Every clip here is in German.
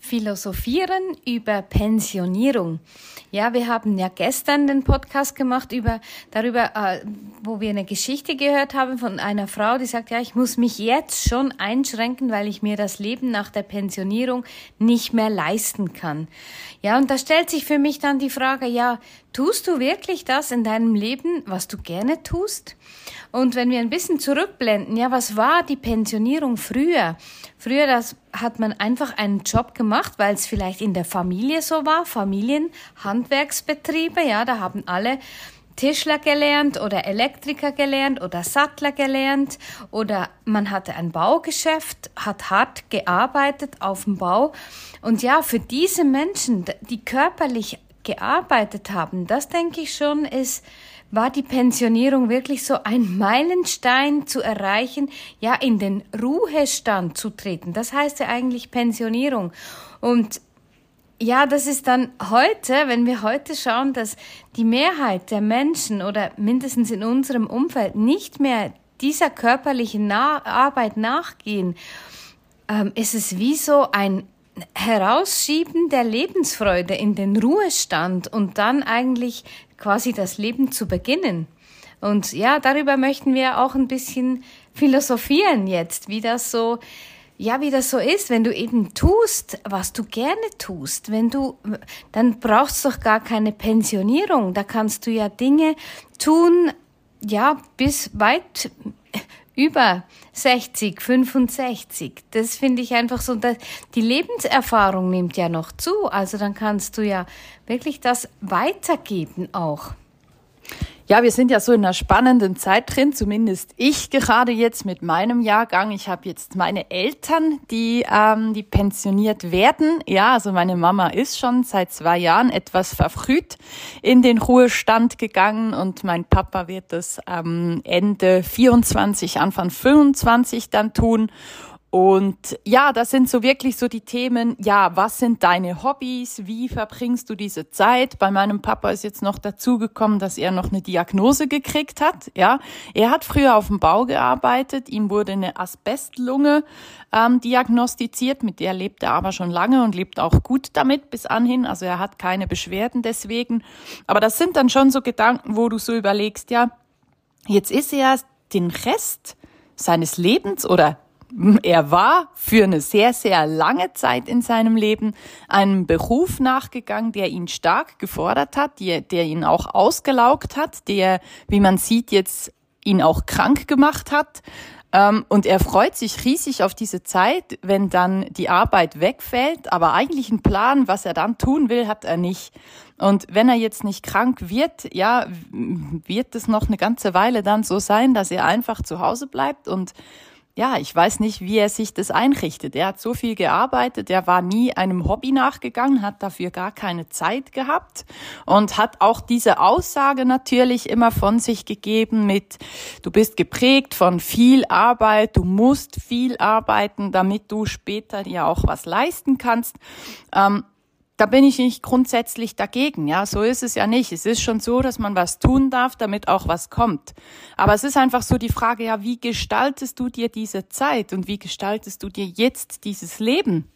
Philosophieren über Pensionierung. Ja, wir haben ja gestern den Podcast gemacht über darüber, äh, wo wir eine Geschichte gehört haben von einer Frau, die sagt, ja, ich muss mich jetzt schon einschränken, weil ich mir das Leben nach der Pensionierung nicht mehr leisten kann. Ja, und da stellt sich für mich dann die Frage, ja, tust du wirklich das in deinem Leben, was du gerne tust? Und wenn wir ein bisschen zurückblenden, ja, was war die Pensionierung früher? Früher, das hat man einfach einen Job gemacht, weil es vielleicht in der Familie so war, Familienhandwerksbetriebe, ja, da haben alle Tischler gelernt oder Elektriker gelernt oder Sattler gelernt oder man hatte ein Baugeschäft, hat hart gearbeitet auf dem Bau. Und ja, für diese Menschen, die körperlich gearbeitet haben, das denke ich schon ist war die Pensionierung wirklich so ein Meilenstein zu erreichen, ja, in den Ruhestand zu treten. Das heißt ja eigentlich Pensionierung. Und ja, das ist dann heute, wenn wir heute schauen, dass die Mehrheit der Menschen oder mindestens in unserem Umfeld nicht mehr dieser körperlichen Arbeit nachgehen, ähm, ist es wie so ein Herausschieben der Lebensfreude in den Ruhestand und dann eigentlich quasi das Leben zu beginnen. Und ja, darüber möchten wir auch ein bisschen philosophieren jetzt, wie das so, ja, wie das so ist, wenn du eben tust, was du gerne tust, wenn du, dann brauchst du doch gar keine Pensionierung, da kannst du ja Dinge tun, ja, bis weit über 60, 65. Das finde ich einfach so, dass die Lebenserfahrung nimmt ja noch zu. Also dann kannst du ja wirklich das weitergeben auch. Ja, wir sind ja so in einer spannenden Zeit drin, zumindest ich gerade jetzt mit meinem Jahrgang. Ich habe jetzt meine Eltern, die, ähm, die pensioniert werden. Ja, also meine Mama ist schon seit zwei Jahren etwas verfrüht in den Ruhestand gegangen und mein Papa wird das ähm, Ende 24, Anfang 25 dann tun. Und ja, das sind so wirklich so die Themen, ja, was sind deine Hobbys? Wie verbringst du diese Zeit? Bei meinem Papa ist jetzt noch dazugekommen, dass er noch eine Diagnose gekriegt hat. Ja, er hat früher auf dem Bau gearbeitet, ihm wurde eine Asbestlunge ähm, diagnostiziert, mit der lebt er aber schon lange und lebt auch gut damit bis anhin. Also er hat keine Beschwerden deswegen. Aber das sind dann schon so Gedanken, wo du so überlegst, ja, jetzt ist er den Rest seines Lebens oder er war für eine sehr, sehr lange Zeit in seinem Leben einem Beruf nachgegangen, der ihn stark gefordert hat, der, der ihn auch ausgelaugt hat, der, wie man sieht, jetzt ihn auch krank gemacht hat. Ähm, und er freut sich riesig auf diese Zeit, wenn dann die Arbeit wegfällt. Aber eigentlich einen Plan, was er dann tun will, hat er nicht. Und wenn er jetzt nicht krank wird, ja, wird es noch eine ganze Weile dann so sein, dass er einfach zu Hause bleibt und ja, ich weiß nicht, wie er sich das einrichtet. Er hat so viel gearbeitet, er war nie einem Hobby nachgegangen, hat dafür gar keine Zeit gehabt und hat auch diese Aussage natürlich immer von sich gegeben mit, du bist geprägt von viel Arbeit, du musst viel arbeiten, damit du später ja auch was leisten kannst. Ähm, da bin ich nicht grundsätzlich dagegen. Ja, so ist es ja nicht. Es ist schon so, dass man was tun darf, damit auch was kommt. Aber es ist einfach so die Frage, ja, wie gestaltest du dir diese Zeit und wie gestaltest du dir jetzt dieses Leben?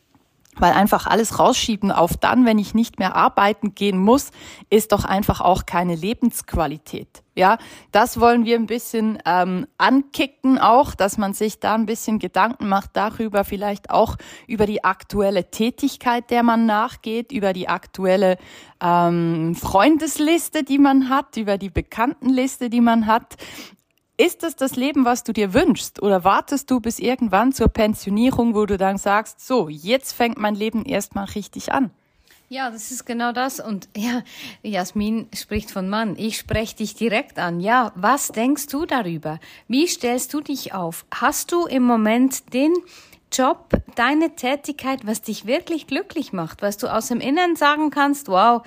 Weil einfach alles rausschieben auf dann, wenn ich nicht mehr arbeiten gehen muss, ist doch einfach auch keine Lebensqualität. Ja, das wollen wir ein bisschen ähm, ankicken auch, dass man sich da ein bisschen Gedanken macht darüber, vielleicht auch über die aktuelle Tätigkeit, der man nachgeht, über die aktuelle ähm, Freundesliste, die man hat, über die Bekanntenliste, die man hat. Ist das das Leben, was du dir wünschst? Oder wartest du bis irgendwann zur Pensionierung, wo du dann sagst, so, jetzt fängt mein Leben erstmal richtig an? Ja, das ist genau das. Und ja, Jasmin spricht von Mann. Ich spreche dich direkt an. Ja, was denkst du darüber? Wie stellst du dich auf? Hast du im Moment den Job, deine Tätigkeit, was dich wirklich glücklich macht, was du aus dem Inneren sagen kannst, wow,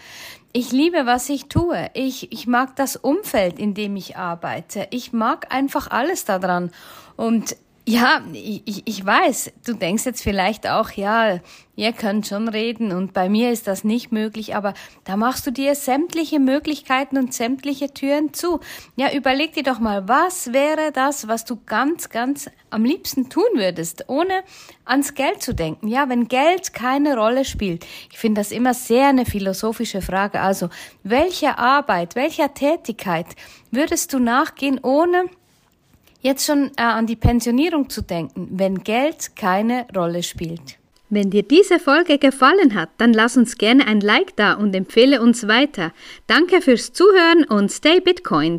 ich liebe, was ich tue. Ich, ich mag das Umfeld, in dem ich arbeite. Ich mag einfach alles daran. Und Ja, ich, ich weiß, du denkst jetzt vielleicht auch, ja, ihr könnt schon reden und bei mir ist das nicht möglich, aber da machst du dir sämtliche Möglichkeiten und sämtliche Türen zu. Ja, überleg dir doch mal, was wäre das, was du ganz, ganz am liebsten tun würdest, ohne ans Geld zu denken. Ja, wenn Geld keine Rolle spielt. Ich finde das immer sehr eine philosophische Frage. Also, welche Arbeit, welcher Tätigkeit würdest du nachgehen, ohne jetzt schon äh, an die Pensionierung zu denken, wenn Geld keine Rolle spielt. Wenn dir diese Folge gefallen hat, dann lass uns gerne ein Like da und empfehle uns weiter. Danke fürs Zuhören und stay Bitcoin.